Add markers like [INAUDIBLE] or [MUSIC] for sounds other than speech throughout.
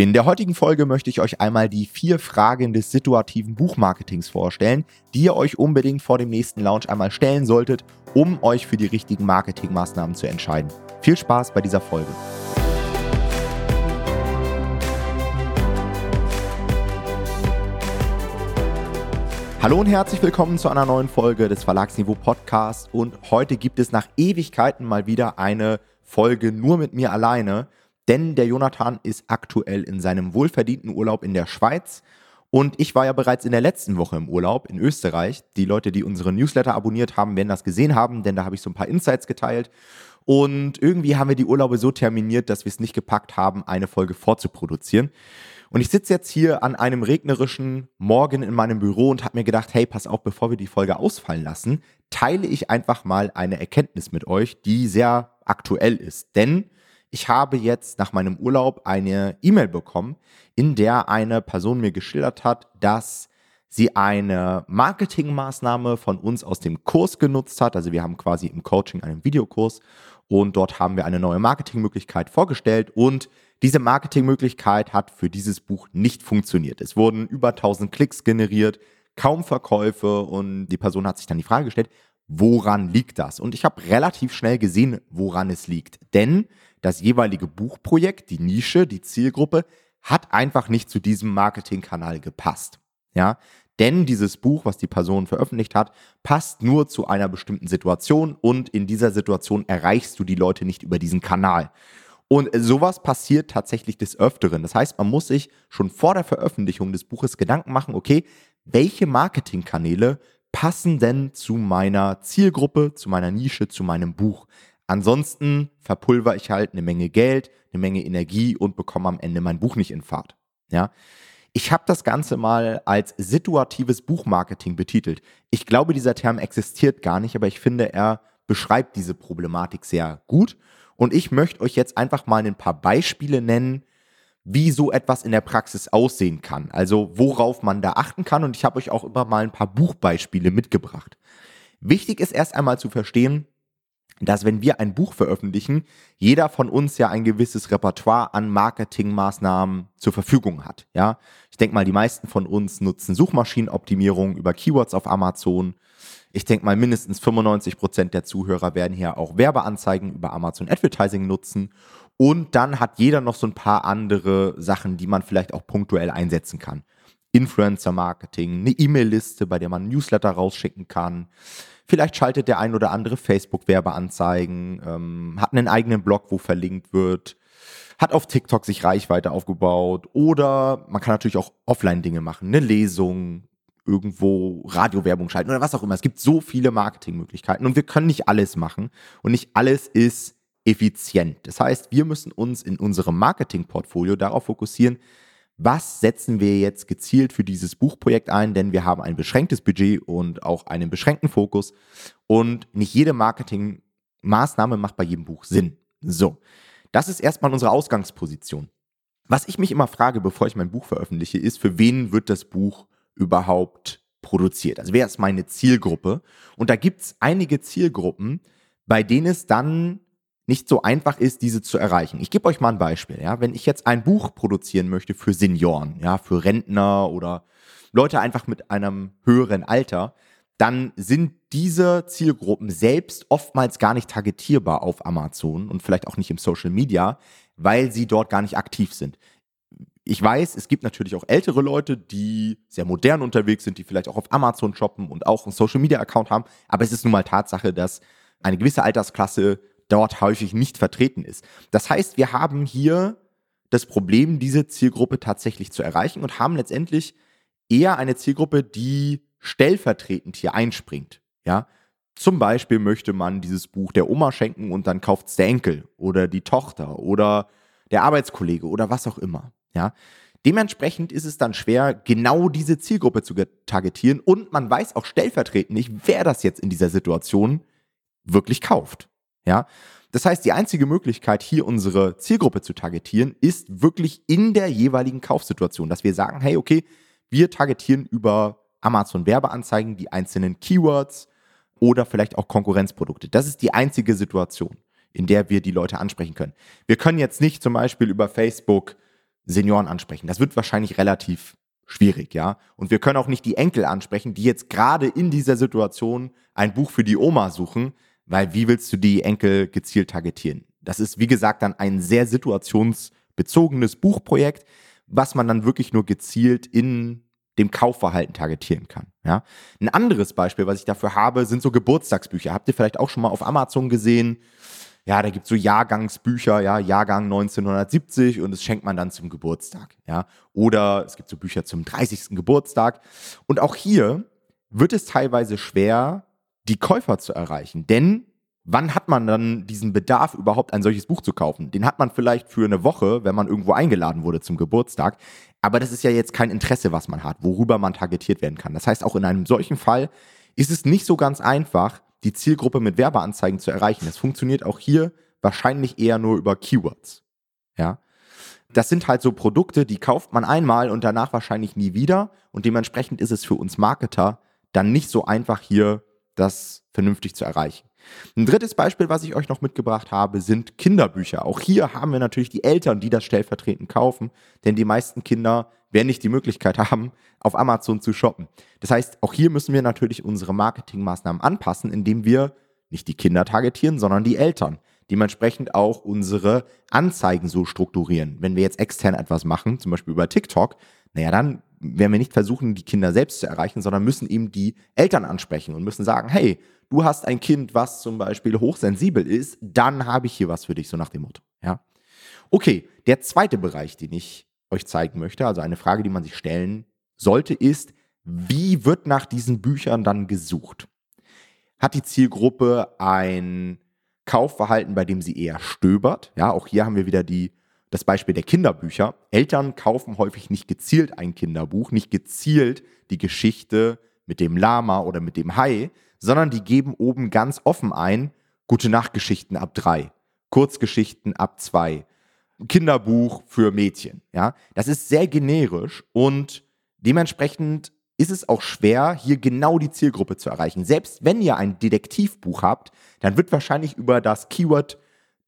In der heutigen Folge möchte ich euch einmal die vier Fragen des situativen Buchmarketings vorstellen, die ihr euch unbedingt vor dem nächsten Launch einmal stellen solltet, um euch für die richtigen Marketingmaßnahmen zu entscheiden. Viel Spaß bei dieser Folge. Hallo und herzlich willkommen zu einer neuen Folge des Verlagsniveau Podcasts und heute gibt es nach Ewigkeiten mal wieder eine Folge nur mit mir alleine denn der Jonathan ist aktuell in seinem wohlverdienten Urlaub in der Schweiz. Und ich war ja bereits in der letzten Woche im Urlaub in Österreich. Die Leute, die unsere Newsletter abonniert haben, werden das gesehen haben, denn da habe ich so ein paar Insights geteilt. Und irgendwie haben wir die Urlaube so terminiert, dass wir es nicht gepackt haben, eine Folge vorzuproduzieren. Und ich sitze jetzt hier an einem regnerischen Morgen in meinem Büro und habe mir gedacht, hey, pass auf, bevor wir die Folge ausfallen lassen, teile ich einfach mal eine Erkenntnis mit euch, die sehr aktuell ist. Denn ich habe jetzt nach meinem Urlaub eine E-Mail bekommen, in der eine Person mir geschildert hat, dass sie eine Marketingmaßnahme von uns aus dem Kurs genutzt hat. Also wir haben quasi im Coaching einen Videokurs und dort haben wir eine neue Marketingmöglichkeit vorgestellt und diese Marketingmöglichkeit hat für dieses Buch nicht funktioniert. Es wurden über 1000 Klicks generiert, kaum Verkäufe und die Person hat sich dann die Frage gestellt, woran liegt das? Und ich habe relativ schnell gesehen, woran es liegt. Denn das jeweilige Buchprojekt, die Nische, die Zielgruppe, hat einfach nicht zu diesem Marketingkanal gepasst. Ja, denn dieses Buch, was die Person veröffentlicht hat, passt nur zu einer bestimmten Situation und in dieser Situation erreichst du die Leute nicht über diesen Kanal. Und sowas passiert tatsächlich des Öfteren. Das heißt, man muss sich schon vor der Veröffentlichung des Buches Gedanken machen, okay, welche Marketingkanäle passen denn zu meiner Zielgruppe, zu meiner Nische, zu meinem Buch? Ansonsten verpulver ich halt eine Menge Geld, eine Menge Energie und bekomme am Ende mein Buch nicht in Fahrt. Ja. Ich habe das Ganze mal als situatives Buchmarketing betitelt. Ich glaube, dieser Term existiert gar nicht, aber ich finde, er beschreibt diese Problematik sehr gut. Und ich möchte euch jetzt einfach mal ein paar Beispiele nennen, wie so etwas in der Praxis aussehen kann. Also worauf man da achten kann. Und ich habe euch auch immer mal ein paar Buchbeispiele mitgebracht. Wichtig ist erst einmal zu verstehen, dass wenn wir ein Buch veröffentlichen, jeder von uns ja ein gewisses Repertoire an Marketingmaßnahmen zur Verfügung hat. Ja, ich denke mal, die meisten von uns nutzen Suchmaschinenoptimierung über Keywords auf Amazon. Ich denke mal, mindestens 95 Prozent der Zuhörer werden hier auch Werbeanzeigen über Amazon Advertising nutzen. Und dann hat jeder noch so ein paar andere Sachen, die man vielleicht auch punktuell einsetzen kann. Influencer Marketing, eine E-Mail-Liste, bei der man Newsletter rausschicken kann Vielleicht schaltet der ein oder andere Facebook-Werbeanzeigen, ähm, hat einen eigenen Blog, wo verlinkt wird, hat auf TikTok sich Reichweite aufgebaut oder man kann natürlich auch Offline-Dinge machen, eine Lesung, irgendwo Radiowerbung schalten oder was auch immer. Es gibt so viele Marketingmöglichkeiten und wir können nicht alles machen und nicht alles ist effizient. Das heißt, wir müssen uns in unserem Marketingportfolio darauf fokussieren, was setzen wir jetzt gezielt für dieses Buchprojekt ein, denn wir haben ein beschränktes Budget und auch einen beschränkten Fokus und nicht jede Marketingmaßnahme macht bei jedem Buch Sinn. So, das ist erstmal unsere Ausgangsposition. Was ich mich immer frage, bevor ich mein Buch veröffentliche, ist, für wen wird das Buch überhaupt produziert? Also wer ist meine Zielgruppe? Und da gibt es einige Zielgruppen, bei denen es dann nicht so einfach ist, diese zu erreichen. Ich gebe euch mal ein Beispiel. Ja? Wenn ich jetzt ein Buch produzieren möchte für Senioren, ja, für Rentner oder Leute einfach mit einem höheren Alter, dann sind diese Zielgruppen selbst oftmals gar nicht targetierbar auf Amazon und vielleicht auch nicht im Social Media, weil sie dort gar nicht aktiv sind. Ich weiß, es gibt natürlich auch ältere Leute, die sehr modern unterwegs sind, die vielleicht auch auf Amazon shoppen und auch einen Social Media Account haben, aber es ist nun mal Tatsache, dass eine gewisse Altersklasse dort häufig nicht vertreten ist. Das heißt, wir haben hier das Problem, diese Zielgruppe tatsächlich zu erreichen und haben letztendlich eher eine Zielgruppe, die stellvertretend hier einspringt. Ja, zum Beispiel möchte man dieses Buch der Oma schenken und dann kauft es der Enkel oder die Tochter oder der Arbeitskollege oder was auch immer. Ja, dementsprechend ist es dann schwer, genau diese Zielgruppe zu targetieren und man weiß auch stellvertretend nicht, wer das jetzt in dieser Situation wirklich kauft. Ja, das heißt, die einzige Möglichkeit, hier unsere Zielgruppe zu targetieren, ist wirklich in der jeweiligen Kaufsituation, dass wir sagen, hey, okay, wir targetieren über Amazon Werbeanzeigen die einzelnen Keywords oder vielleicht auch Konkurrenzprodukte. Das ist die einzige Situation, in der wir die Leute ansprechen können. Wir können jetzt nicht zum Beispiel über Facebook Senioren ansprechen. Das wird wahrscheinlich relativ schwierig, ja. Und wir können auch nicht die Enkel ansprechen, die jetzt gerade in dieser Situation ein Buch für die Oma suchen, weil wie willst du die Enkel gezielt targetieren? Das ist, wie gesagt, dann ein sehr situationsbezogenes Buchprojekt, was man dann wirklich nur gezielt in dem Kaufverhalten targetieren kann. Ja? Ein anderes Beispiel, was ich dafür habe, sind so Geburtstagsbücher. Habt ihr vielleicht auch schon mal auf Amazon gesehen? Ja, da gibt es so Jahrgangsbücher, ja, Jahrgang 1970 und das schenkt man dann zum Geburtstag, ja. Oder es gibt so Bücher zum 30. Geburtstag. Und auch hier wird es teilweise schwer, die Käufer zu erreichen. Denn wann hat man dann diesen Bedarf, überhaupt ein solches Buch zu kaufen? Den hat man vielleicht für eine Woche, wenn man irgendwo eingeladen wurde zum Geburtstag. Aber das ist ja jetzt kein Interesse, was man hat, worüber man targetiert werden kann. Das heißt, auch in einem solchen Fall ist es nicht so ganz einfach, die Zielgruppe mit Werbeanzeigen zu erreichen. Das funktioniert auch hier wahrscheinlich eher nur über Keywords. Ja. Das sind halt so Produkte, die kauft man einmal und danach wahrscheinlich nie wieder. Und dementsprechend ist es für uns Marketer dann nicht so einfach, hier das vernünftig zu erreichen. Ein drittes Beispiel, was ich euch noch mitgebracht habe, sind Kinderbücher. Auch hier haben wir natürlich die Eltern, die das stellvertretend kaufen, denn die meisten Kinder werden nicht die Möglichkeit haben, auf Amazon zu shoppen. Das heißt, auch hier müssen wir natürlich unsere Marketingmaßnahmen anpassen, indem wir nicht die Kinder targetieren, sondern die Eltern. Dementsprechend auch unsere Anzeigen so strukturieren. Wenn wir jetzt extern etwas machen, zum Beispiel über TikTok, naja, dann werden wir nicht versuchen, die Kinder selbst zu erreichen, sondern müssen eben die Eltern ansprechen und müssen sagen, hey, du hast ein Kind, was zum Beispiel hochsensibel ist, dann habe ich hier was für dich, so nach dem Motto. Ja. Okay, der zweite Bereich, den ich euch zeigen möchte, also eine Frage, die man sich stellen sollte, ist, wie wird nach diesen Büchern dann gesucht? Hat die Zielgruppe ein Kaufverhalten, bei dem sie eher stöbert? Ja, auch hier haben wir wieder die das Beispiel der Kinderbücher. Eltern kaufen häufig nicht gezielt ein Kinderbuch, nicht gezielt die Geschichte mit dem Lama oder mit dem Hai, sondern die geben oben ganz offen ein, gute Nachtgeschichten ab drei, Kurzgeschichten ab zwei, Kinderbuch für Mädchen. Ja, das ist sehr generisch und dementsprechend ist es auch schwer, hier genau die Zielgruppe zu erreichen. Selbst wenn ihr ein Detektivbuch habt, dann wird wahrscheinlich über das Keyword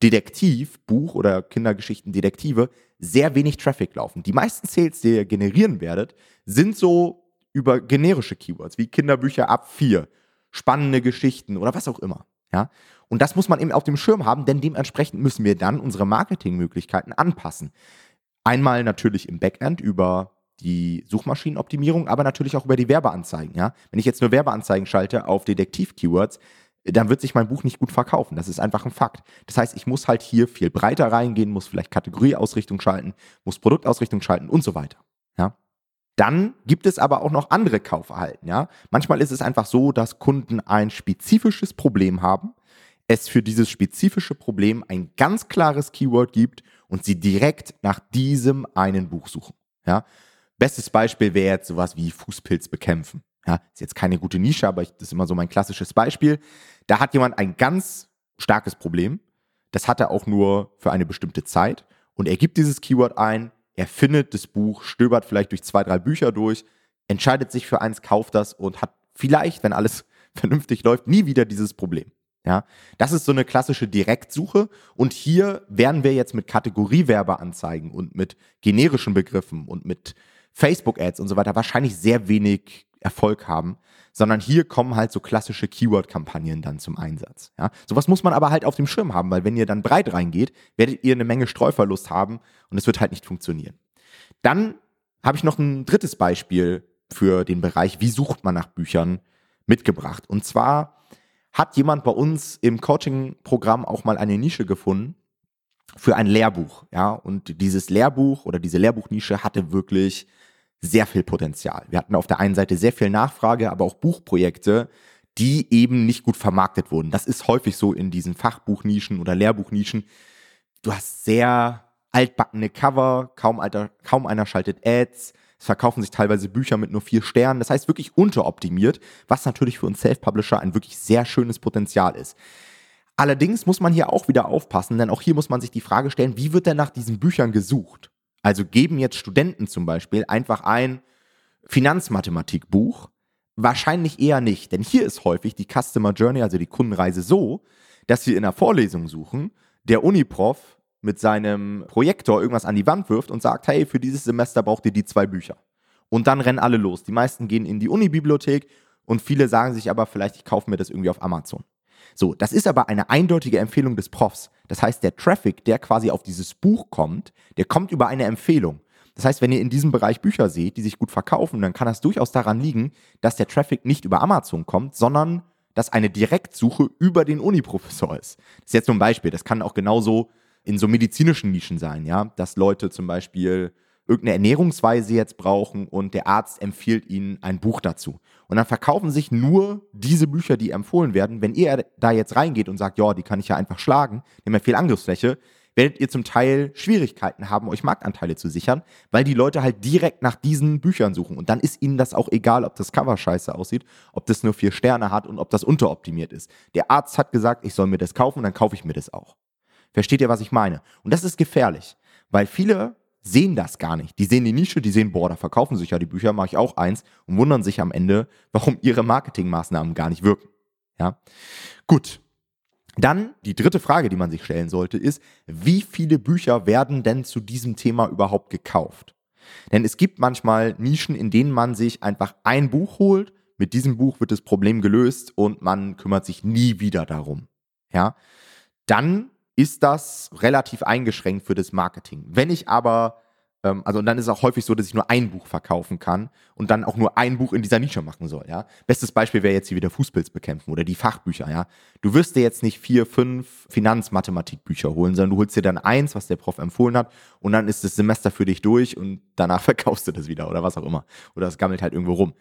Detektivbuch oder Kindergeschichten Detektive sehr wenig Traffic laufen. Die meisten Sales, die ihr generieren werdet, sind so über generische Keywords wie Kinderbücher ab 4, spannende Geschichten oder was auch immer. Ja? Und das muss man eben auf dem Schirm haben, denn dementsprechend müssen wir dann unsere Marketingmöglichkeiten anpassen. Einmal natürlich im Backend über die Suchmaschinenoptimierung, aber natürlich auch über die Werbeanzeigen. Ja? Wenn ich jetzt nur Werbeanzeigen schalte auf Detektiv-Keywords, dann wird sich mein Buch nicht gut verkaufen. Das ist einfach ein Fakt. Das heißt, ich muss halt hier viel breiter reingehen, muss vielleicht Kategorieausrichtung schalten, muss Produktausrichtung schalten und so weiter. Ja. Dann gibt es aber auch noch andere Kaufverhalten. Ja. Manchmal ist es einfach so, dass Kunden ein spezifisches Problem haben, es für dieses spezifische Problem ein ganz klares Keyword gibt und sie direkt nach diesem einen Buch suchen. Ja. Bestes Beispiel wäre jetzt sowas wie Fußpilz bekämpfen. Ja, ist jetzt keine gute Nische, aber ich, das ist immer so mein klassisches Beispiel. Da hat jemand ein ganz starkes Problem. Das hat er auch nur für eine bestimmte Zeit. Und er gibt dieses Keyword ein, er findet das Buch, stöbert vielleicht durch zwei, drei Bücher durch, entscheidet sich für eins, kauft das und hat vielleicht, wenn alles [LAUGHS] vernünftig läuft, nie wieder dieses Problem. Ja, das ist so eine klassische Direktsuche und hier werden wir jetzt mit Kategoriewerbeanzeigen und mit generischen Begriffen und mit Facebook-Ads und so weiter wahrscheinlich sehr wenig Erfolg haben, sondern hier kommen halt so klassische Keyword-Kampagnen dann zum Einsatz. Ja? Sowas muss man aber halt auf dem Schirm haben, weil wenn ihr dann breit reingeht, werdet ihr eine Menge Streuverlust haben und es wird halt nicht funktionieren. Dann habe ich noch ein drittes Beispiel für den Bereich, wie sucht man nach Büchern mitgebracht. Und zwar hat jemand bei uns im Coaching-Programm auch mal eine Nische gefunden für ein Lehrbuch. Ja, und dieses Lehrbuch oder diese Lehrbuchnische hatte wirklich sehr viel Potenzial. Wir hatten auf der einen Seite sehr viel Nachfrage, aber auch Buchprojekte, die eben nicht gut vermarktet wurden. Das ist häufig so in diesen Fachbuchnischen oder Lehrbuchnischen. Du hast sehr altbackene Cover, kaum, alter, kaum einer schaltet Ads. Es verkaufen sich teilweise Bücher mit nur vier Sternen. Das heißt wirklich unteroptimiert, was natürlich für uns Self-Publisher ein wirklich sehr schönes Potenzial ist. Allerdings muss man hier auch wieder aufpassen, denn auch hier muss man sich die Frage stellen, wie wird denn nach diesen Büchern gesucht? Also geben jetzt Studenten zum Beispiel einfach ein Finanzmathematikbuch? Wahrscheinlich eher nicht, denn hier ist häufig die Customer Journey, also die Kundenreise so, dass sie in der Vorlesung suchen, der Uniprof mit seinem Projektor irgendwas an die Wand wirft und sagt, hey, für dieses Semester braucht ihr die zwei Bücher. Und dann rennen alle los. Die meisten gehen in die Unibibliothek und viele sagen sich aber vielleicht, ich kaufe mir das irgendwie auf Amazon. So, das ist aber eine eindeutige Empfehlung des Profs. Das heißt, der Traffic, der quasi auf dieses Buch kommt, der kommt über eine Empfehlung. Das heißt, wenn ihr in diesem Bereich Bücher seht, die sich gut verkaufen, dann kann das durchaus daran liegen, dass der Traffic nicht über Amazon kommt, sondern dass eine Direktsuche über den Uni-Professor ist. Das ist jetzt nur ein Beispiel. Das kann auch genauso in so medizinischen Nischen sein, ja, dass Leute zum Beispiel irgendeine Ernährungsweise jetzt brauchen und der Arzt empfiehlt ihnen ein Buch dazu. Und dann verkaufen sich nur diese Bücher, die empfohlen werden. Wenn ihr da jetzt reingeht und sagt, ja, die kann ich ja einfach schlagen, haben ja viel Angriffsfläche, werdet ihr zum Teil Schwierigkeiten haben, euch Marktanteile zu sichern, weil die Leute halt direkt nach diesen Büchern suchen. Und dann ist ihnen das auch egal, ob das Cover scheiße aussieht, ob das nur vier Sterne hat und ob das unteroptimiert ist. Der Arzt hat gesagt, ich soll mir das kaufen, dann kaufe ich mir das auch. Versteht ihr, was ich meine? Und das ist gefährlich, weil viele sehen das gar nicht. Die sehen die Nische, die sehen, boah, da verkaufen sich ja die Bücher, mache ich auch eins und wundern sich am Ende, warum ihre Marketingmaßnahmen gar nicht wirken. Ja, gut. Dann die dritte Frage, die man sich stellen sollte, ist, wie viele Bücher werden denn zu diesem Thema überhaupt gekauft? Denn es gibt manchmal Nischen, in denen man sich einfach ein Buch holt, mit diesem Buch wird das Problem gelöst und man kümmert sich nie wieder darum. Ja, dann ist das relativ eingeschränkt für das Marketing. Wenn ich aber, ähm, also und dann ist es auch häufig so, dass ich nur ein Buch verkaufen kann und dann auch nur ein Buch in dieser Nische machen soll, ja. Bestes Beispiel wäre jetzt hier wieder Fußpilz bekämpfen oder die Fachbücher, ja. Du wirst dir jetzt nicht vier, fünf Finanzmathematikbücher holen, sondern du holst dir dann eins, was der Prof empfohlen hat und dann ist das Semester für dich durch und danach [LAUGHS] verkaufst du das wieder oder was auch immer. Oder es gammelt halt irgendwo rum.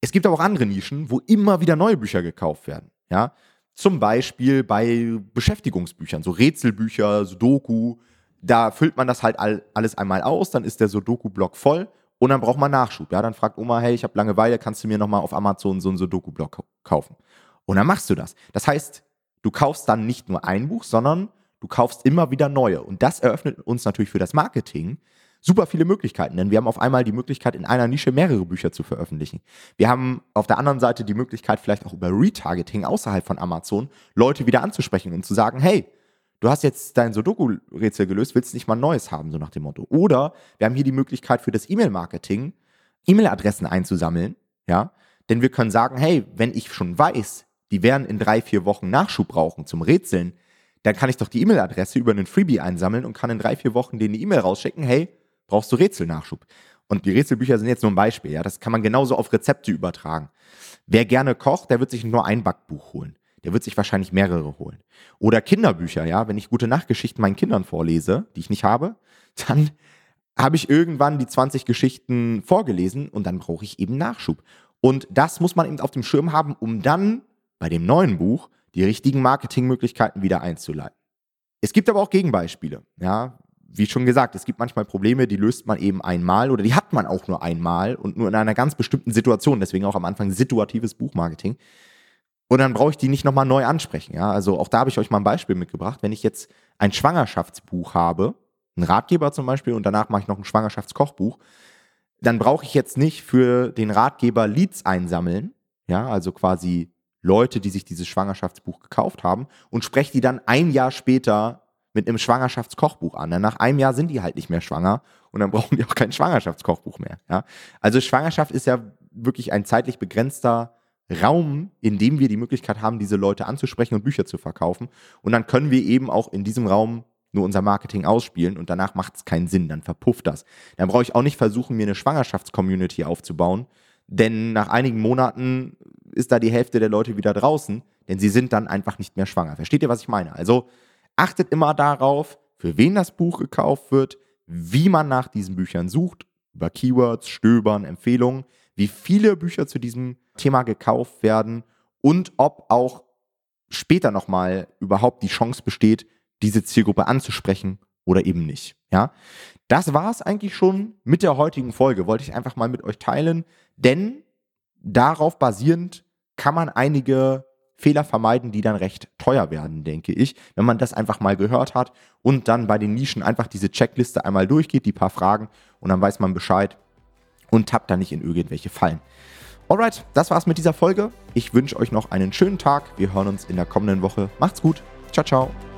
Es gibt aber auch andere Nischen, wo immer wieder neue Bücher gekauft werden, ja. Zum Beispiel bei Beschäftigungsbüchern, so Rätselbücher, Sudoku. Da füllt man das halt all, alles einmal aus, dann ist der Sudoku-Block voll und dann braucht man Nachschub. Ja, dann fragt Oma, hey, ich habe Langeweile, kannst du mir nochmal auf Amazon so einen Sudoku-Block kaufen? Und dann machst du das. Das heißt, du kaufst dann nicht nur ein Buch, sondern du kaufst immer wieder neue. Und das eröffnet uns natürlich für das Marketing super viele Möglichkeiten, denn wir haben auf einmal die Möglichkeit, in einer Nische mehrere Bücher zu veröffentlichen. Wir haben auf der anderen Seite die Möglichkeit, vielleicht auch über Retargeting außerhalb von Amazon Leute wieder anzusprechen und zu sagen, hey, du hast jetzt dein Sudoku-Rätsel gelöst, willst nicht mal ein neues haben, so nach dem Motto. Oder wir haben hier die Möglichkeit für das E-Mail-Marketing, E-Mail-Adressen einzusammeln, ja, denn wir können sagen, hey, wenn ich schon weiß, die werden in drei, vier Wochen Nachschub brauchen zum Rätseln, dann kann ich doch die E-Mail-Adresse über einen Freebie einsammeln und kann in drei, vier Wochen denen eine E-Mail rausschicken, hey, brauchst du Rätselnachschub. Und die Rätselbücher sind jetzt nur ein Beispiel, ja. Das kann man genauso auf Rezepte übertragen. Wer gerne kocht, der wird sich nur ein Backbuch holen. Der wird sich wahrscheinlich mehrere holen. Oder Kinderbücher, ja. Wenn ich gute Nachtgeschichten meinen Kindern vorlese, die ich nicht habe, [LAUGHS] dann habe ich irgendwann die 20 Geschichten vorgelesen und dann brauche ich eben Nachschub. Und das muss man eben auf dem Schirm haben, um dann bei dem neuen Buch die richtigen Marketingmöglichkeiten wieder einzuleiten. Es gibt aber auch Gegenbeispiele. Ja, wie schon gesagt, es gibt manchmal Probleme, die löst man eben einmal oder die hat man auch nur einmal und nur in einer ganz bestimmten Situation. Deswegen auch am Anfang situatives Buchmarketing. Und dann brauche ich die nicht nochmal neu ansprechen. Ja? Also auch da habe ich euch mal ein Beispiel mitgebracht. Wenn ich jetzt ein Schwangerschaftsbuch habe, ein Ratgeber zum Beispiel, und danach mache ich noch ein Schwangerschaftskochbuch, dann brauche ich jetzt nicht für den Ratgeber Leads einsammeln, ja, also quasi Leute, die sich dieses Schwangerschaftsbuch gekauft haben, und spreche die dann ein Jahr später mit einem Schwangerschaftskochbuch an. Nach einem Jahr sind die halt nicht mehr schwanger und dann brauchen die auch kein Schwangerschaftskochbuch mehr. Ja? Also Schwangerschaft ist ja wirklich ein zeitlich begrenzter Raum, in dem wir die Möglichkeit haben, diese Leute anzusprechen und Bücher zu verkaufen. Und dann können wir eben auch in diesem Raum nur unser Marketing ausspielen und danach macht es keinen Sinn, dann verpufft das. Dann brauche ich auch nicht versuchen, mir eine Schwangerschaftscommunity aufzubauen, denn nach einigen Monaten ist da die Hälfte der Leute wieder draußen, denn sie sind dann einfach nicht mehr schwanger. Versteht ihr, was ich meine? Also Achtet immer darauf, für wen das Buch gekauft wird, wie man nach diesen Büchern sucht, über Keywords, Stöbern, Empfehlungen, wie viele Bücher zu diesem Thema gekauft werden und ob auch später nochmal überhaupt die Chance besteht, diese Zielgruppe anzusprechen oder eben nicht. Ja, das war es eigentlich schon mit der heutigen Folge. Wollte ich einfach mal mit euch teilen, denn darauf basierend kann man einige Fehler vermeiden, die dann recht teuer werden, denke ich, wenn man das einfach mal gehört hat und dann bei den Nischen einfach diese Checkliste einmal durchgeht, die paar Fragen und dann weiß man Bescheid und tappt da nicht in irgendwelche Fallen. Alright, das war's mit dieser Folge. Ich wünsche euch noch einen schönen Tag. Wir hören uns in der kommenden Woche. Macht's gut. Ciao, ciao.